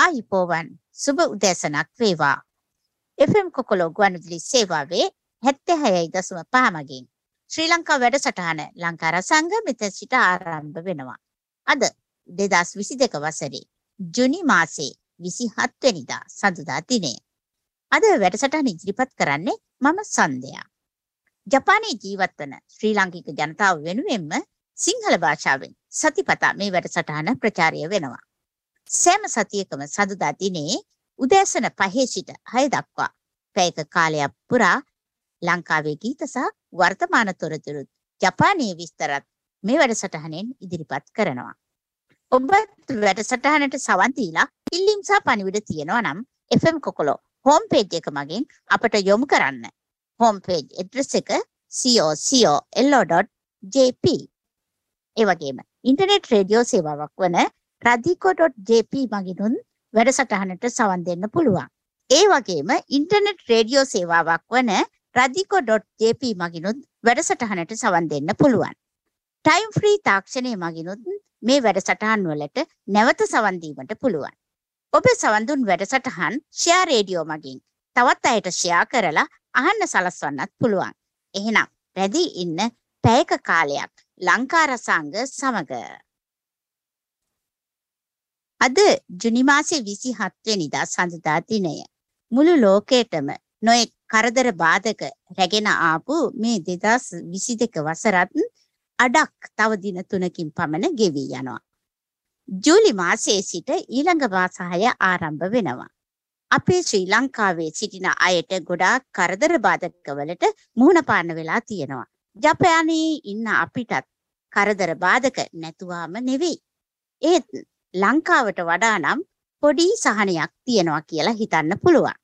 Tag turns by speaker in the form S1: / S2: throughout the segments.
S1: ආයිපෝවන් සුබ උදෑසනක් වේවා. FM කොකොලෝ ගුවන්විදුලි සේවාවේ 76.5 මගින් ශ්‍රී ලංකා වැඩසටහන ලංකා රසංග මෙතන සිට ආරම්භ වෙනවා. අද 2022 වසරේ ජුනි මාසේ 27 වෙනිදා සඳුදා දිනය. අද වැඩසටහන ඉදිරිපත් කරන්නේ මම සන්දයා. ජපානයේ ජීවත් වන ශ්‍රී ලාංකික ජනතාව වෙනුවෙන්ම සිංහල භාෂාවෙන් සතිපතා මේ වැඩසටහන ප්‍රචාරය වෙනවා. සෑම සතියකම සඳුදා දිනේ උදෑසන 5 සිට 6 දක්වා පැයක කාලයක් පුරා ලංකාවේ ගීත සහ වර්තමාන තොරතුරු ජපානයේ විස්තරත් මේ වැඩසටහනෙන් ඉදිරිපත් කරනවා. ඔබ වැඩසටහනට සවන් දීලා ඉල්ලීම් සහ පණිවිඩ තියෙනවා නම් FM කොකොලෝ හෝම් පේජ් එක මගින් අපට යොමු කරන්න. හෝම් පේජ් ඇඩ්‍රස් එක co.lo.jp ඒ වගේම ඉන්ටර්නෙට් රේඩියෝ සේවාවක් වන radiko.jp මගිනුත් වැඩසටහනට සවන් දෙන්න පුළුවන්. ඒ වගේම ඉන්ටර්නෙට් රේඩියෝ සේවාවක් වන radiko.jp මගිනුත් වැඩසටහනට සවන් දෙන්න පුළුවන්. ටයිම් ෆ්‍රී තාක්ෂණය මගිනුත් මේ වැඩසටහන් වලට නැවත සවන් දීමට පුළුවන්. ඔබ සවන් දුන් වැඩසටහන් ෂෙයා රේඩියෝ මගින් තවත් අයට ෂෙයා කරලා අහන්න සලස්වන්නත් පුළුවන්. එහෙනම් රැඳී ඉන්න පැයක කාලයක් ලංකා රසාංග සමග අද ජුනි මාසේ 27 වෙනිදා සඳුදා දිනය. මුළු ලෝකයටම නොයෙක් කරදර බාධක රැගෙන ආපු මේ 2022 වසරත් අඩක් තව දින තුනකින් පමණ ගෙවි යනවා. ජූලි මාසයේ සිට ඊළඟ මාස 6 ආරම්භ වෙනවා. අපේ ශ්‍රී ලංකාවේ සිටින අයට ගොඩාක් කරදර බාධකවලට මුහුණ පාන්න වෙලා තියෙනවා. ජපානයේ ඉන්න අපිටත් කරදර බාධක නැතුවාම නෙවෙයි. ඒත් ලංකාවට වඩා නම් පොඩි සහනයක් තියෙනවා කියලා හිතන්න පුළුවන්.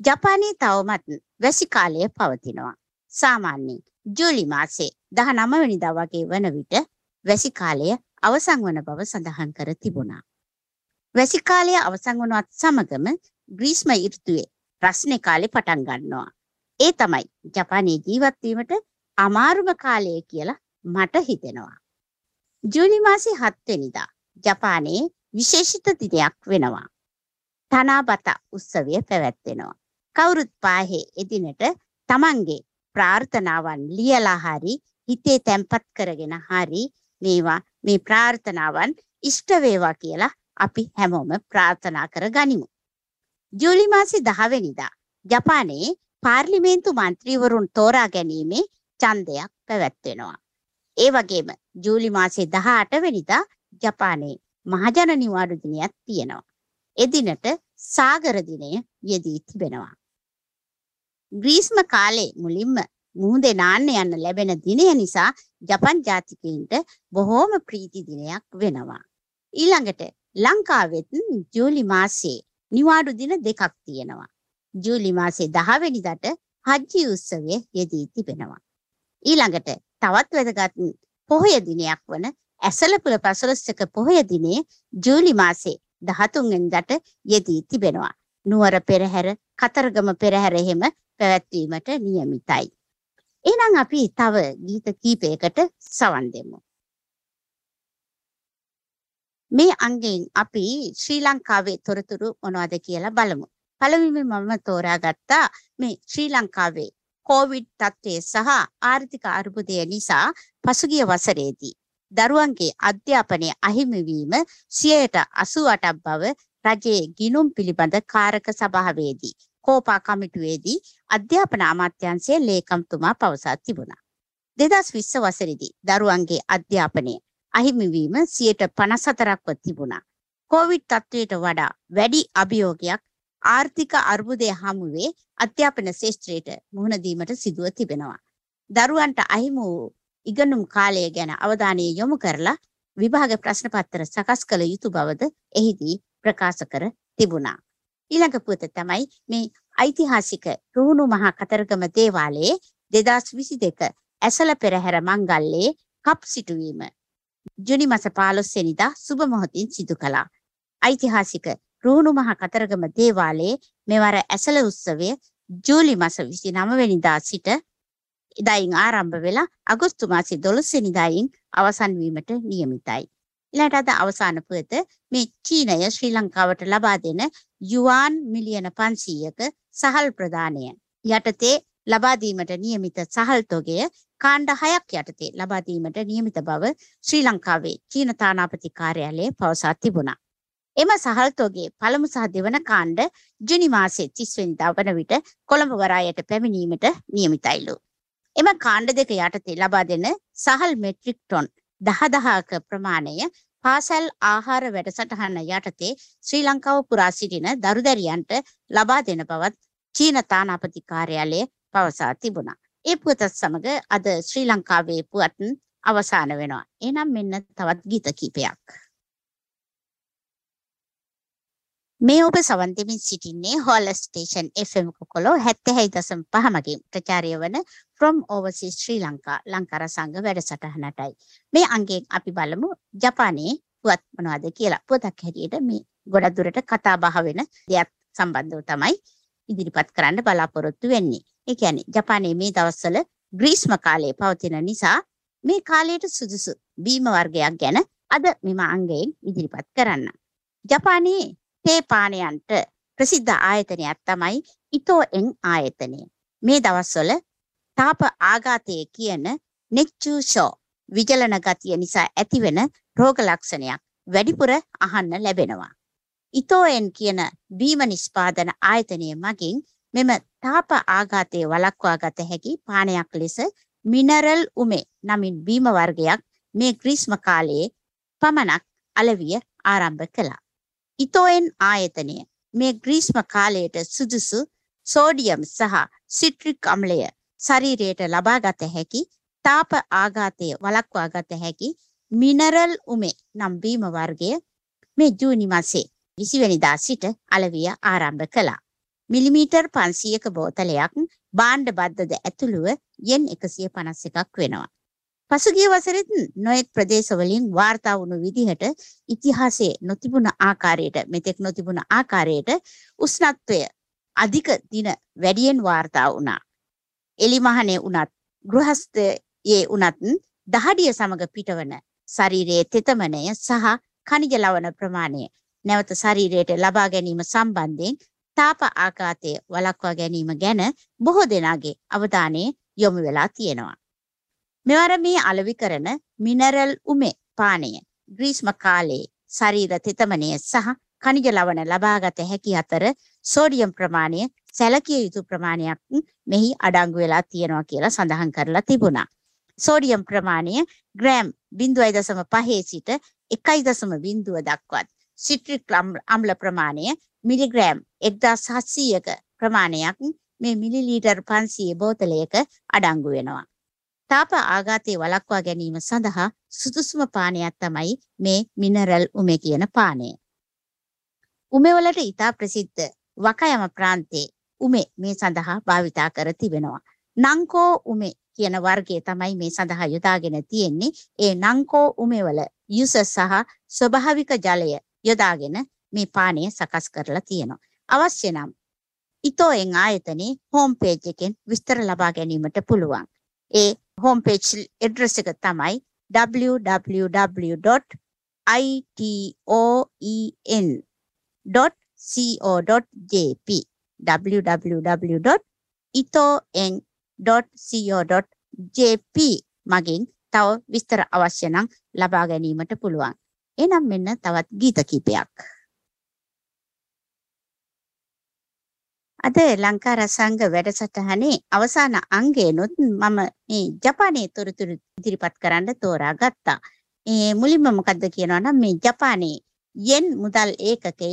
S1: ජපානයේ තවමත් වැසි කාලය පවතිනවා. සාමාන්‍යයෙන් ජූලි මාසේ 19 වෙනිදා වගේ වන විට වැසි කාලය අවසන් වන බව සඳහන් කර තිබුණා. වැසි කාලය අවසන් වනවත් සමගම ග්‍රීස්ම ඍතුවේ රස්නේ කාලේ පටන් ගන්නවා. ඒ තමයි ජපානයේ ජීවත් වීමට අමාරුම කාලය කියලා මට හිතෙනවා. ජූලි මාසේ 7 වෙනිදා ජපානයේ විශේෂිත දිනයක් වෙනවා. තනාබත උත්සවය පැවැත්වෙනවා. කවුරුත් පාහේ එදිනට තමන්ගේ ප්‍රාර්ථනාවන් ලියලා හරි හිතේ තැම්පත් කරගෙන හරි මේවා මේ ප්‍රාර්ථනාවන් ඉෂ්ට වේවා කියලා අපි හැමෝම ප්‍රාර්ථනා කර ගනිමු. ජූලි මාසේ 10 වෙනිදා ජපානයේ පාර්ලිමේන්තු මන්ත්‍රීවරුන් තෝරා ගැනීමේ ඡන්දයක් පැවැත්වෙනවා. ඒ වගේම ජූලි මාසේ 18 වෙනිදා ජපානයේ මහජන නිවාඩු දිනයක් තියෙනවා. එදිනට සාගර දිනය යෙදී තිබෙනවා. ග්‍රීස්ම කාලේ මුලින්ම මුහුදේ නාන්න යන්න ලැබෙන දිනය නිසා ජපන් ජාතිකයින්ට බොහෝම ප්‍රීති දිනයක් වෙනවා. ඊළඟට ලංකාවෙත් ජූලි මාසේ නිවාඩු දින දෙකක් තියෙනවා. ජූලි මාසේ 10 වෙනිදාට හජ්ජි උත්සවය යෙදී තිබෙනවා. ඊළඟට තවත් වැදගත් පොහොය දිනයක් වන ඇසලපුල පසළොස්වක පොහොය දිනේ ජූලි මාසේ 13 වෙනිදාට යෙදී තිබෙනවා. නුවර පෙරහැර, කතරගම පෙරහැර එහෙම පැවැත්වීමට නියමිතයි. එහෙනම් අපි තව ගීත කීපයකට සවන් දෙමු. මේ අංගයෙන් අපි ශ්‍රී ලංකාවේ තොරතුරු මොනවද කියලා බලමු. පළමුවෙන් මම තෝරාගත්තා මේ ශ්‍රී ලංකාවේ කොවිඩ් තත්ත්වය සහ ආර්ථික අර්බුදය නිසා පසුගිය වසරේදී දරුවන්ගේ අධ්‍යාපනය අහිමි වීම 88ක් බව රජයේ ගිණුම් පිළිබඳ කාරක සභාවේදී කෝපා කමිටුවේදී අධ්‍යාපන අමාත්‍යාංශයේ ලේකම්තුමා පවසා තිබුණා. 2020 වසරේදී දරුවන්ගේ අධ්‍යාපනය අහිමි වීම 54%ක්ව තිබුණා. කොවිඩ් තත්ත්වයට වඩා වැඩි අභියෝගයක් ආර්ථික අර්බුදය හමුවේ අධ්‍යාපන ශාස්ත්‍රයට මුහුණ දීමට සිදුව තිබෙනවා. දරුවන්ට අහිමි වූ ඉගෙනුම් කාලය ගැන අවධානය යොමු කරලා විභාග ප්‍රශ්න පත්‍ර සකස් කළ යුතු බවද එහිදී ප්‍රකාශ කර තිබුණා. ඊළඟ පුවත තමයි මේ ඓතිහාසික රුහුණු මහා කතරගම දේවාලයේ 2022 ඇසළ පෙරහැර මංගල්‍යයේ කප් සිටුවීම ජුනි මාස 15 වෙනිදා සුබ මොහොතින් සිදු කළා. ඓතිහාසික රුහුණු මහා කතරගම දේවාලයේ මෙවර ඇසළ උත්සවය ජූලි මාස 29 වෙනිදා සිට ඉදායින් ආරම්භ වෙලා අගෝස්තු මාසේ 12 වෙනිදායින් අවසන් වීමට නියමිතයි. ඊළඟට අද අවසාන පුවත මේ චීනය ශ්‍රී ලංකාවට ලබා දෙන යුවාන් මිලියන 500ක සහල් ප්‍රදානය යටතේ ලබා දීමට නියමිත සහල් තොගය කාණ්ඩ 6ක් යටතේ ලබා දීමට නියමිත බව ශ්‍රී ලංකාවේ චීන තානාපති කාර්යාලය පවසා තිබුණා. එම සහල් තොගේ පළමු සහ දෙවන කාණ්ඩ ජුනි මාසයේ 30 වෙනිදා වන විට කොළඹ වරායට පැමිණීමට නියමිතයිලු. එම කාණ්ඩ දෙක යටතේ ලබා දෙන සහල් මෙට්‍රික් ටොන් 10000ක ප්‍රමාණය පාසල් ආහාර වැඩසටහන යටතේ ශ්‍රී ලංකාව පුරා සිටින දරුදැරියන්ට ලබා දෙන බවත් චීන තානාපති කාර්යාලය පවසා තිබුණා. ඒ පුවතත් සමග අද ශ්‍රී ලංකාවේ පුවත් අවසාන වෙනවා. එනම් මෙන්න තවත් ගීත කීපයක්. මේ ඔබ සවන් දෙමින් සිටින්නේ හෝල ස්ටේෂන් FM කොකොලෝ 76.5 මගින් ප්‍රචාරය වන from overseas ශ්‍රී ලංකා ලංකාර සංඝ වැඩසටහනටයි. මේ අංගයෙන් අපි බලමු ජපානයේ පුවත් මොනවද කියලා. පුවතක් හැටියට මේ ගොඩක් දුරට කතා බහ වෙන දෙයක් සම්බන්ධව තමයි ඉදිරිපත් කරන්න බලාපොරොත්තු වෙන්නේ. ඒ කියන්නේ ජපානයේ මේ දවස්වල ග්‍රීස්ම කාලයේ පවතින නිසා මේ කාලයට සුදුසු බීම වර්ගයක් ගැන අද මෙම අංගයෙන් ඉදිරිපත් කරන්න. ජපානයේ තේ පානයන්ට ප්‍රසිද්ධ ආයතනයක් තමයි ඉතෝ එන් ආයතනය. මේ දවස්වල තාප ආඝාතය කියන නෙච්චූෂෝ විජලන ගතිය නිසා ඇතිවෙන රෝග ලක්ෂණයක් වැඩිපුර අහන්න ලැබෙනවා. ඉතෝඑන් කියන බීම නිෂ්පාදන ආයතනය මගින් මෙම තාප ආඝාතය වළක්වා ගත හැකි පානයක් ලෙස මිනරල් උමේ නමින් බීම වර්ගයක් මේ ග්‍රීස්ම කාලයේ පමණක් අලවිය ආරම්භ කළා. ඉතෝඑන් ආයතනය මේ ග්‍රීස්ම කාලයට සුදුසු සෝඩියම් සහ සිට්‍රික් අම්ලය ශරීරයට ලබා ගත හැකි තාප ආඝාතය වළක්වා ගත හැකි මිනරල් උමේ නම් බීම වර්ගය මේ ජූනි මාසේ 20 වෙනිදා සිට අලවිය ආරම්භ කළා. මිලිමීටර් 500ක බෝතලයක් භාණ්ඩ බද්දද ඇතුළුව යෙන් 151ක් වෙනවා. පසුගිය වසරෙත් නොයෙක් ප්‍රදේශවලින් වාර්තා වුණු විදිහට ඉතිහාසයේ නොතිබුණ ආකාරයට මෙතෙක් නොතිබුණ ආකාරයට උෂ්ණත්වය අධික දින වැඩියෙන් වාර්තා වුණා. එලිමහනේ උනත් ගෘහස්ථයේ උනත් දහඩිය සමග පිටවන ශරීරයේ තෙතමනය සහ කනිජ ලවණ ප්‍රමාණය නැවත ශරීරයට ලබා ගැනීම සම්බන්ධයෙන් තාප ආඝාතය වළක්වා ගැනීම ගැන බොහෝ දෙනාගේ අවධානය යොමු වෙලා තියෙනවා. මෙවර මේ අලෙවි කරන මිනරල් උමේ පානය ග්‍රීස්ම කාලයේ ශරීර තෙතමනය සහ කනිජ ලවණ ලබාගත හැකි අතර සෝඩියම් ප්‍රමාණය සැලකිය යුතු ප්‍රමාණයක් මෙහි අඩංගු වෙලා තියෙනවා කියලා සඳහන් කරලා තිබුණා. සෝඩියම් ප්‍රමාණය ග්‍රෑම් 0.5 සිට 1.0 දක්වත් සිට්‍රික් අම්ල ප්‍රමාණය මිලිග්‍රෑම් 1700ක ප්‍රමාණයක් මේ මිලිලීටර් 500 බෝතලයක අඩංගු වෙනවා. තාප ආඝාතයේ වළක්වා ගැනීම සඳහා සුදුසුම පානයක් තමයි මේ මිනරල් උමේ කියන පානය. උමෙවලට ඉතා ප්‍රසිද්ධ වකයම ප්‍රාන්තයේ උමේ මේ සඳහා භාවිතා කර තිබෙනවා. නංකෝ උමේ කියන වර්ගය තමයි මේ සඳහා යොදාගෙන තියෙන්නේ. ඒ නංකෝ උමෙවල යුස සහ ස්වභාවික ජලය යොදාගෙන මේ පානය සකස් කරලා තියෙනවා. අවශ්‍ය නම් ඉතෝෙන් ආයතනයේ හෝම් පේජ් එකෙන් විස්තර ලබා ගැනීමට පුළුවන්. ඒ හෝම් පේජ් ඇඩ්‍රස් එක තමයි www.itoen.co.jp www.itoen.co.jp මගින් තව විස්තර අවශ්‍ය නම් ලබා ගැනීමට පුළුවන්. එනම් මෙන්න තවත් ගීත කීපයක්. අද ලංකා රසංග වැඩසටහනේ අවසාන අංගයනොත් මම මේ ජපානයේ තොරතුරු ඉදිරිපත් කරන්න තෝරා ගත්තා. ඒ මුලින්ම මොකද්ද කියනවා නම් මේ ජපානයේ යෙන් මුදල් ඒකකය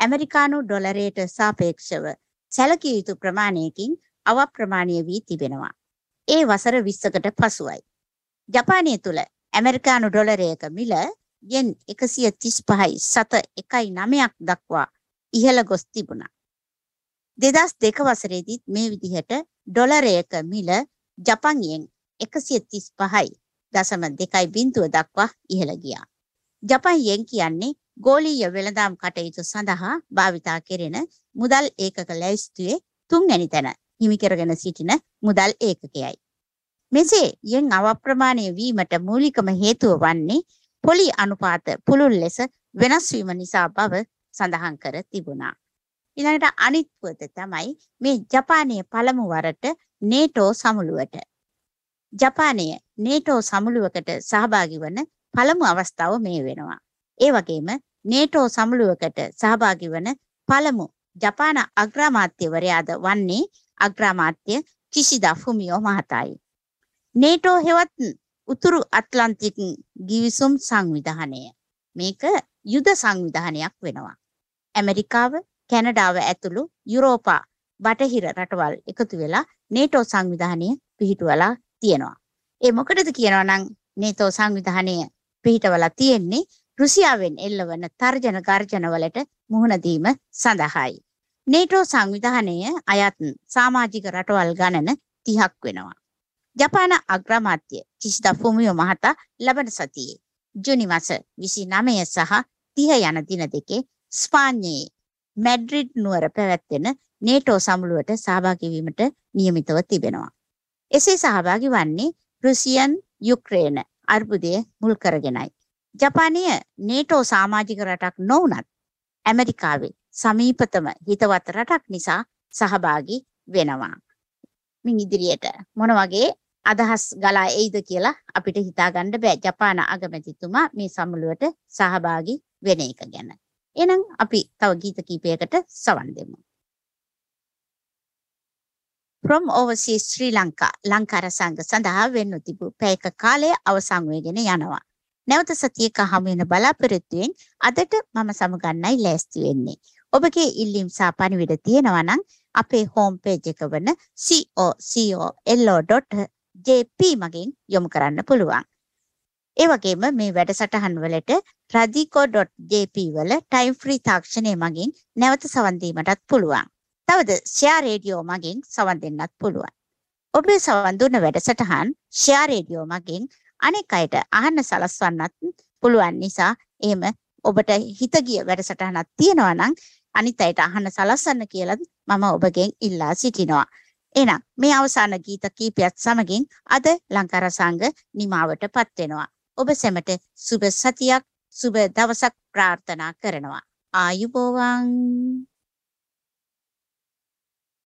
S1: ඇමරිකානු ඩොලරයට සාපේක්ෂව සැලකිය යුතු ප්‍රමාණයකින් අවප්‍රමාණීය වී තිබෙනවා. ඒ වසර 20කට පසුයි. ජපානය තුල ඇමරිකානු ඩොලරයක මිල යෙන් 135යි සත 1.9ක් දක්වා ඉහළ ගොස් තිබුණා. දෙදස් දෙක වසරේදීත් මේ විදිහට ඩොලරයක මිල ජපන් යෙන් 135යි දශම දෙකයි බිඳුව දක්වා ඉහළ ගියා. ජපන් යෙන් කියන්නේ ගෝලීය වෙළඳාම් කටයුතු සඳහා භාවිතා කෙරෙන මුදල් ඒකක ලැයිස්තුවේ තුන්වැනි තැන හිමි කරගෙන සිටින මුදල් ඒකකයයි. මෙසේ යෙන් අවප්‍රමාණය වීමට මූලිකම හේතුව වන්නේ පොලි අනුපාත පුළුල් ලෙස වෙනස් වීම නිසා බව සඳහන් කර තිබුණා. ඊළඟට අනිත් පුවත තමයි මේ ජපානයේ පළමු වරට නේටෝ සමුළුවට. ජපානය නේටෝ සමුළුවකට සහභාගී වන පළමු අවස්ථාව මේ වෙනවා. ඒ වගේම නේටෝ සමුළුවකට සහභාගී වන පළමු ජපාන අග්‍රාමාත්‍යවරයාද වන්නේ අග්‍රාමාත්‍ය කිසිදා ෆුමියෝ මහතායි. නේටෝ හෙවත් උතුරු ඇට්ලන්ටික් ගිවිසුම් සංවිධානය. මේක යුද සංවිධානයක් වෙනවා. ඇමරිකාව, කැනඩාව ඇතුළු යුරෝපා බටහිර රටවල් එකතු වෙලා නේටෝ සංවිධානය පිහිටුවලා තියෙනවා. ඒ මොකටද කියනවා නම් නේටෝ සංවිධානය පිහිටවලා තියෙන්නේ රුසියාවෙන් එල්ලවන තර්ජන ගර්ජන වලට මුහුණ දීම සඳහායි. නේටෝ සංවිධානය අයත් සමාජික රටවල් ගණන 30ක් වෙනවා. ජපාන අග්‍රාමාත්‍ය කිසිදා ෆුමියෝ මහතා ලබන සතියේ ජුනි මාස 29 සහ 30 යන දින දෙකේ ස්පාඤ්ඤයේ මැඩ්‍රිඩ් නුවර පැවැත්වෙන නේටෝ සමුළුවට සහභාගී වීමට නියමිතව තිබෙනවා. එසේ සහභාගී වන්නේ රුසියන් යුක්‍රේන අර්බුදය මුල් කරගෙනයි. ජපානය නේටෝ සමාජික රටක් නොවුනත් ඇමරිකාවේ සමීපතම හිතවත් රටක් නිසා සහභාගී වෙනවා. මින් ඉදිරියට මොන වගේ අදහස් ගලා එයිද කියලා අපිට හිතාගන්න බෑ ජපාන අගමැතිතුමා මේ සමුළුවට සහභාගී වෙන එක ගැන. එහෙනම් අපි තව ගීත කීපයකට සවන් දෙමු. From Overseas Sri Lanka ලංකාර සංඝ සඳහා වෙන්නු තිබූ පැයක කාලය අවසන් වෙගෙන යනවා. නැවත සතියක හමු වෙන බලාපොරොත්තුවෙන් අදට මම සමගන්නයි ලෑස්ති වෙන්නේ. ඔබගේ ඉල්ලීම් සහ පණිවිඩ තියෙනවා නම් අපේ හෝම් පේජ් එක වන cocolo.jp මගින් යොමු කරන්න පුළුවන්. ඒ වගේම මේ වැඩසටහන් වලට radico.jp වල ටයිම් ෆ්‍රී තාක්ෂණය මගින් නැවත සවන් දීමටත් පුළුවන්. තවද ෂෙයා රේඩියෝ මගින් සවන් දෙන්නත් පුළුවන්. ඔබේ සවන් දුන්න වැඩසටහන් ෂෙයා රේඩියෝ මගින් අනෙක් අයට අහන්න සලස්වන්නත් පුළුවන් නිසා එහෙම ඔබට හිත ගිය වැඩසටහනක් තියෙනවා නම් අනිත් අයට අහන්න සලස්සන්න කියලා මම ඔබගෙන් ඉල්ලා සිටිනවා. එහෙනම් මේ අවසාන ගීත කීපයත් සමගින් අද ලංකාර සංඝ නිමාවටපත් වෙනවා. ඔබ සැමට සුබ සතියක් සුබ දවසක් ප්‍රාර්ථනා කරනවා. ආයුබෝවන්